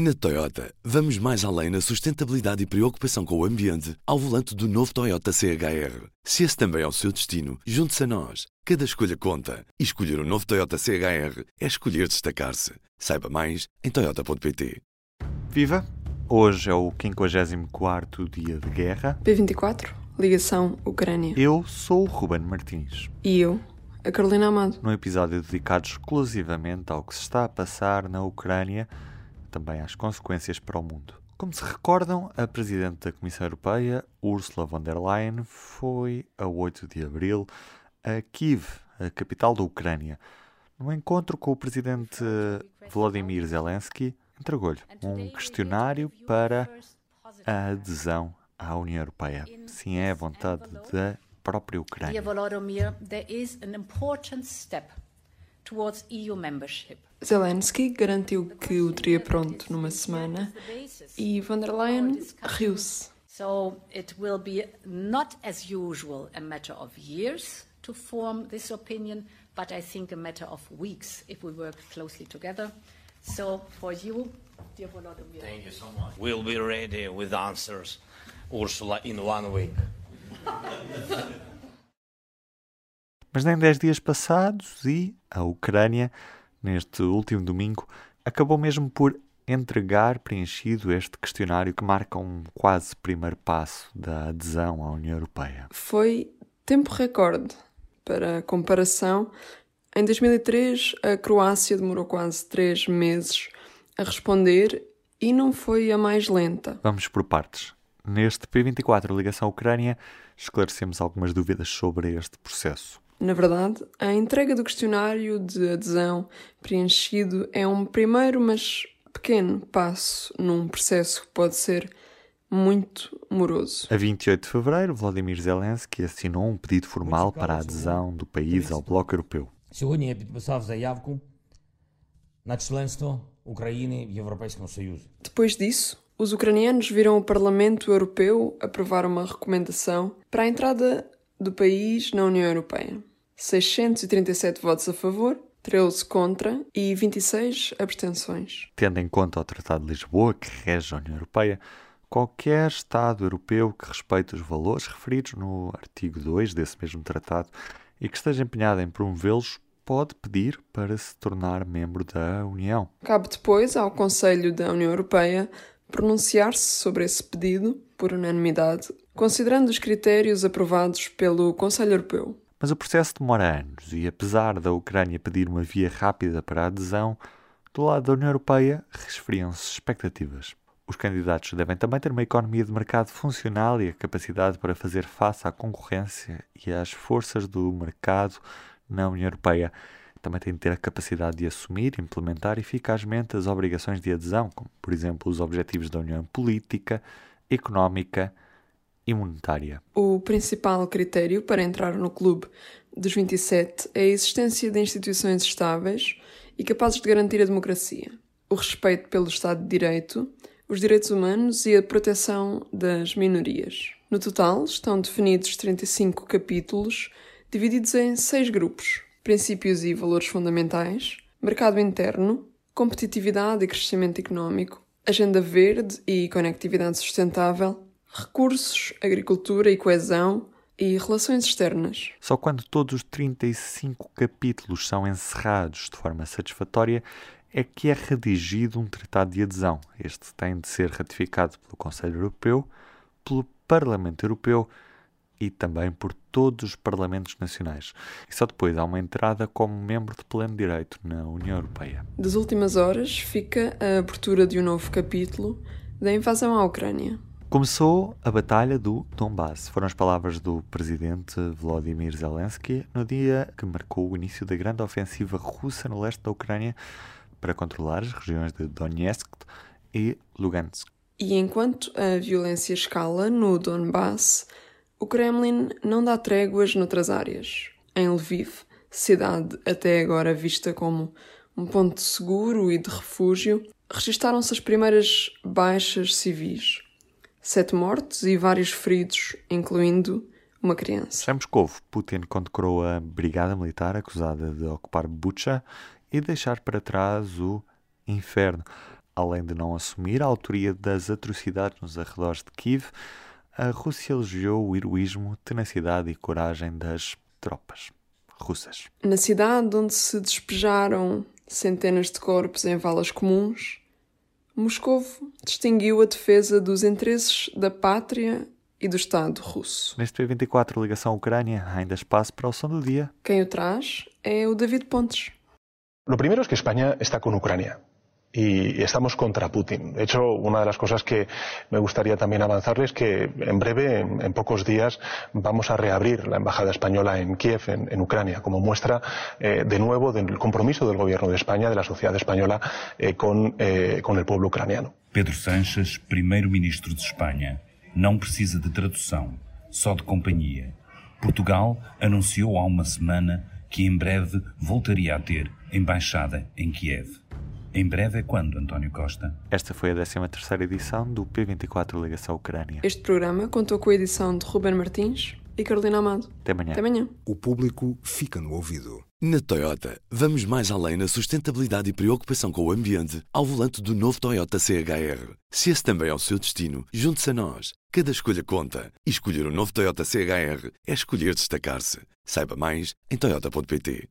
Na Toyota, vamos mais além na sustentabilidade e preocupação com o ambiente ao volante do novo Toyota CHR. Se esse também é o seu destino, junte-se a nós. Cada escolha conta. E escolher o um novo Toyota CHR é escolher destacar-se. Saiba mais em Toyota.pt. Viva! Hoje é o 54 dia de guerra. P24, ligação Ucrânia. Eu sou o Ruben Martins. E eu, a Carolina Amado. Num episódio dedicado exclusivamente ao que se está a passar na Ucrânia também às consequências para o mundo. Como se recordam, a Presidente da Comissão Europeia, Ursula von der Leyen, foi a 8 de abril a Kiev, a capital da Ucrânia. No encontro com o Presidente Volodymyr Zelensky, entregou-lhe um questionário para a adesão à União Europeia. Sim, é a vontade da própria Ucrânia. Towards EU membership. Zelensky garantiu que o teria pronto numa semana e von der Leyen riu-se. So it will be not as usual a matter of years to form this opinion, but I think a matter of weeks if we work closely together. So for you, dear Volodymyr. Thank you so much. We'll be ready with answers, Ursula, in one week. Mas nem dez dias passados e a Ucrânia neste último domingo, acabou mesmo por entregar preenchido este questionário que marca um quase primeiro passo da adesão à União Europeia. Foi tempo recorde. Para comparação, em 2003 a Croácia demorou quase três meses a responder e não foi a mais lenta. Vamos por partes. Neste P24 Ligação Ucrânia, esclarecemos algumas dúvidas sobre este processo. Na verdade, a entrega do questionário de adesão preenchido é um primeiro, mas pequeno passo num processo que pode ser muito moroso. A 28 de fevereiro, Vladimir Zelensky assinou um pedido formal para a adesão do país ao Bloco Europeu. Сьогодні я підписав заявку на членство України в Європейському Союзі. Depois disso, os ucranianos viram o Parlamento Europeu aprovar uma recomendação para a entrada do país na União Europeia. 637 votos a favor, 13 contra e 26 abstenções. Tendo em conta o Tratado de Lisboa, que rege a União Europeia, qualquer Estado europeu que respeite os valores referidos no artigo 2 desse mesmo tratado e que esteja empenhado em promovê-los pode pedir para se tornar membro da União. Cabe depois ao Conselho da União Europeia pronunciar-se sobre esse pedido por unanimidade, considerando os critérios aprovados pelo Conselho Europeu. Mas o processo demora anos e, apesar da Ucrânia pedir uma via rápida para a adesão, do lado da União Europeia resfriam-se expectativas. Os candidatos devem também ter uma economia de mercado funcional e a capacidade para fazer face à concorrência e às forças do mercado na União Europeia. Também têm de ter a capacidade de assumir implementar eficazmente as obrigações de adesão, como, por exemplo, os objetivos da União Política, Económica e monetária. O principal critério para entrar no clube dos 27 é a existência de instituições estáveis e capazes de garantir a democracia, o respeito pelo Estado de Direito, os direitos humanos e a proteção das minorias. No total, estão definidos 35 capítulos, divididos em seis grupos: princípios e valores fundamentais, mercado interno, competitividade e crescimento económico, agenda verde e conectividade sustentável, recursos, agricultura e coesão e relações externas. Só quando todos os 35 capítulos são encerrados de forma satisfatória é que é redigido um tratado de adesão. Este tem de ser ratificado pelo Conselho Europeu, pelo Parlamento Europeu e também por todos os parlamentos nacionais. E só depois há uma entrada como membro de pleno direito na União Europeia. Das últimas horas fica a abertura de um novo capítulo da invasão à Ucrânia. Começou a Batalha do Donbass. Foram as palavras do presidente Volodymyr Zelensky no dia que marcou o início da grande ofensiva russa no leste da Ucrânia para controlar as regiões de Donetsk e Lugansk. E enquanto a violência escala no Donbass, o Kremlin não dá tréguas noutras áreas. Em Lviv, cidade até agora vista como um ponto seguro e de refúgio, registaram-se as primeiras baixas civis sete mortos e vários feridos, incluindo uma criança. Em Moscou, Putin condecorou a brigada militar acusada de ocupar Bucha e deixar para trás o inferno. Além de não assumir a autoria das atrocidades nos arredores de Kiev, a Rússia elogiou o heroísmo, tenacidade e coragem das tropas russas. Na cidade onde se despejaram centenas de corpos em valas comuns, Moscou distinguiu a defesa dos interesses da pátria e do Estado russo. Neste P24 Ligação Ucrânia, ainda espaço para o som do dia. Quem o traz é o David Pontes. Lo primero es que España está con Ucrania y estamos contra Putin. De hecho, una de las cosas que me gustaría también avanzarles es que en breve, en, pocos días, vamos a reabrir la embajada española en Kiev, en, Ucrania, como muestra eh, de nuevo del compromiso del gobierno de España, de la sociedad española, eh, con, eh, con el pueblo ucraniano. Pedro Sánchez, primeiro-ministro de Espanha, não precisa de tradução, só de companhia. Portugal anunciou há uma semana que em breve voltaria a ter embaixada em Kiev. Em breve é quando, António Costa? Esta foi a 13ª edição do P24 Ligação Ucrânia. Este programa contou com a edição de Ruben Martins e Carolina Amado. Até amanhã. Até amanhã. O público fica no ouvido. Na Toyota, vamos mais além na sustentabilidade e preocupação com o ambiente ao volante do novo Toyota CHR. Se esse também é o seu destino, junte-se a nós. Cada escolha conta. E escolher o um novo Toyota CHR é escolher destacar-se. Saiba mais em toyota.pt.